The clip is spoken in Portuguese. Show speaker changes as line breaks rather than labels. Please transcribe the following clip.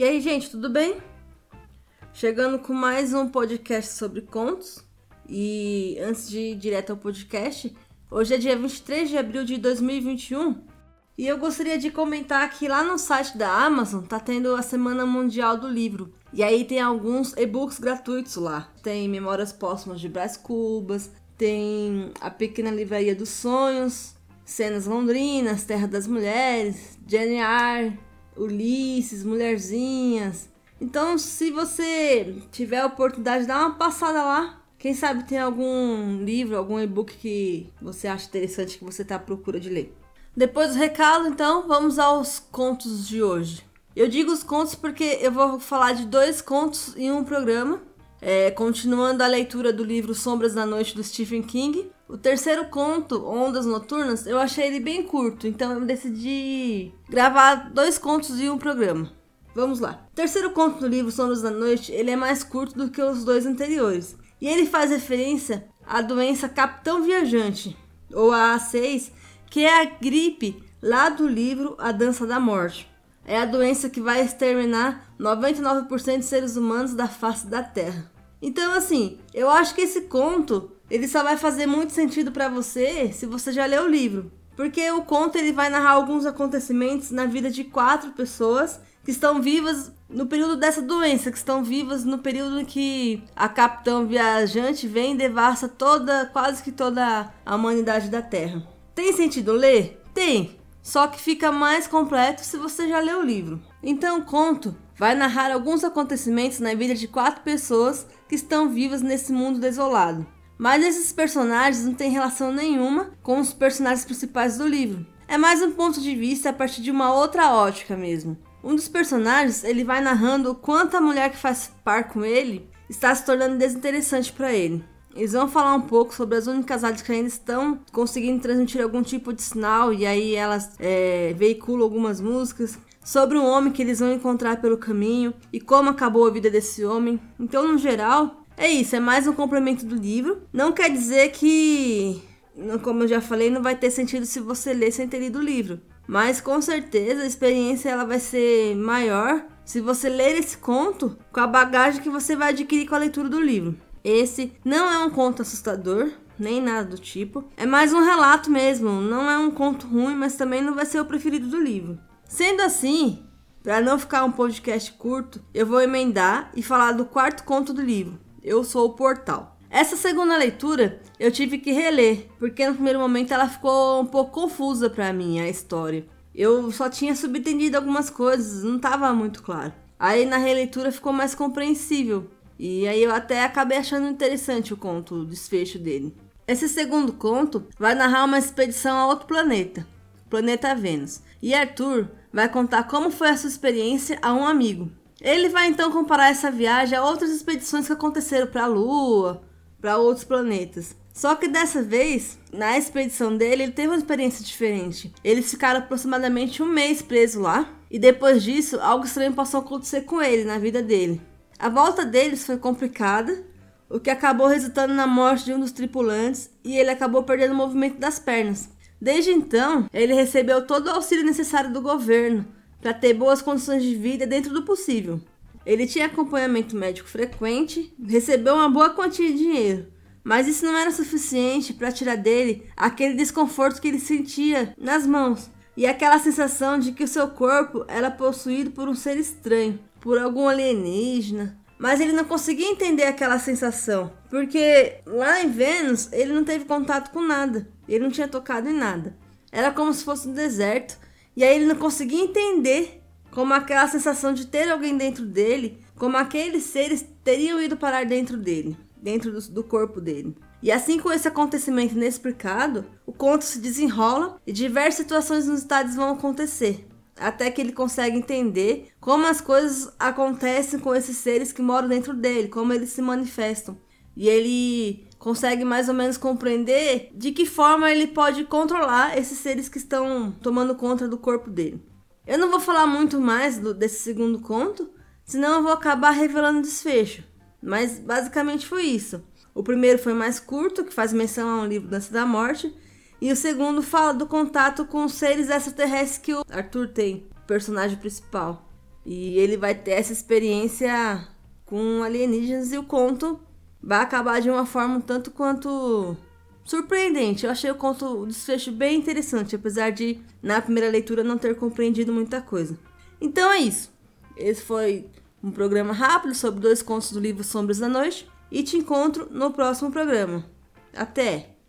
E aí, gente, tudo bem? Chegando com mais um podcast sobre contos. E antes de ir direto ao podcast, hoje é dia 23 de abril de 2021 e eu gostaria de comentar que lá no site da Amazon tá tendo a Semana Mundial do Livro. E aí tem alguns e-books gratuitos lá. Tem Memórias Póstumas de Brás Cubas, tem A Pequena Livraria dos Sonhos, Cenas Londrinas, Terra das Mulheres, Jenny Eyre, Ulisses, Mulherzinhas. Então, se você tiver a oportunidade, dá uma passada lá quem sabe tem algum livro, algum e-book que você acha interessante que você está à procura de ler. Depois do recado, então, vamos aos contos de hoje. Eu digo os contos porque eu vou falar de dois contos em um programa. É, continuando a leitura do livro Sombras da Noite do Stephen King. O terceiro conto, Ondas Noturnas, eu achei ele bem curto, então eu decidi gravar dois contos em um programa. Vamos lá. O terceiro conto do livro Sombras da Noite, ele é mais curto do que os dois anteriores. E ele faz referência à doença Capitão Viajante, ou a A6, que é a gripe lá do livro A Dança da Morte. É a doença que vai exterminar 99% de seres humanos da face da Terra. Então, assim, eu acho que esse conto ele só vai fazer muito sentido para você se você já leu o livro. Porque o conto ele vai narrar alguns acontecimentos na vida de quatro pessoas que estão vivas no período dessa doença, que estão vivas no período em que a capitão viajante vem e devassa toda, quase que toda a humanidade da Terra. Tem sentido ler? Tem. Só que fica mais completo se você já leu o livro. Então, o conto vai narrar alguns acontecimentos na vida de quatro pessoas que estão vivas nesse mundo desolado. Mas esses personagens não têm relação nenhuma com os personagens principais do livro. É mais um ponto de vista a partir de uma outra ótica mesmo. Um dos personagens, ele vai narrando o quanto a mulher que faz par com ele está se tornando desinteressante para ele. Eles vão falar um pouco sobre as únicas áreas que ainda estão conseguindo transmitir algum tipo de sinal e aí elas é, veiculam algumas músicas. Sobre um homem que eles vão encontrar pelo caminho e como acabou a vida desse homem. Então, no geral, é isso, é mais um complemento do livro. Não quer dizer que, como eu já falei, não vai ter sentido se você ler sem ter lido o livro. Mas com certeza a experiência ela vai ser maior se você ler esse conto com a bagagem que você vai adquirir com a leitura do livro. Esse não é um conto assustador, nem nada do tipo. É mais um relato mesmo, não é um conto ruim, mas também não vai ser o preferido do livro. Sendo assim, para não ficar um podcast curto, eu vou emendar e falar do quarto conto do livro. Eu sou o Portal. Essa segunda leitura eu tive que reler, porque no primeiro momento ela ficou um pouco confusa para mim a história. Eu só tinha subentendido algumas coisas, não estava muito claro. Aí na releitura ficou mais compreensível. E aí eu até acabei achando interessante o conto, o desfecho dele. Esse segundo conto vai narrar uma expedição a outro planeta, o planeta Vênus. E Arthur vai contar como foi a sua experiência a um amigo. Ele vai então comparar essa viagem a outras expedições que aconteceram para a Lua, para outros planetas. Só que dessa vez, na expedição dele, ele teve uma experiência diferente. Eles ficaram aproximadamente um mês presos lá, e depois disso, algo estranho passou a acontecer com ele na vida dele. A volta deles foi complicada, o que acabou resultando na morte de um dos tripulantes e ele acabou perdendo o movimento das pernas. Desde então, ele recebeu todo o auxílio necessário do governo para ter boas condições de vida dentro do possível. Ele tinha acompanhamento médico frequente, recebeu uma boa quantia de dinheiro, mas isso não era suficiente para tirar dele aquele desconforto que ele sentia nas mãos e aquela sensação de que o seu corpo era possuído por um ser estranho, por algum alienígena. Mas ele não conseguia entender aquela sensação, porque lá em Vênus ele não teve contato com nada, ele não tinha tocado em nada. Era como se fosse um deserto, e aí ele não conseguia entender como aquela sensação de ter alguém dentro dele, como aqueles seres teriam ido parar dentro dele, dentro do, do corpo dele. E assim com esse acontecimento inexplicado, o conto se desenrola e diversas situações inusitadas vão acontecer, até que ele consegue entender como as coisas acontecem com esses seres que moram dentro dele, como eles se manifestam. E ele consegue mais ou menos compreender de que forma ele pode controlar esses seres que estão tomando conta do corpo dele. Eu não vou falar muito mais do, desse segundo conto, senão eu vou acabar revelando o desfecho. Mas basicamente foi isso. O primeiro foi mais curto, que faz menção a um livro Dança da Morte, e o segundo fala do contato com os seres extraterrestres que o Arthur tem, personagem principal. E ele vai ter essa experiência com alienígenas e o conto vai acabar de uma forma um tanto quanto surpreendente. Eu achei o conto o desfecho bem interessante, apesar de na primeira leitura não ter compreendido muita coisa. Então é isso. Esse foi um programa rápido sobre dois contos do livro Sombras da Noite e te encontro no próximo programa. Até!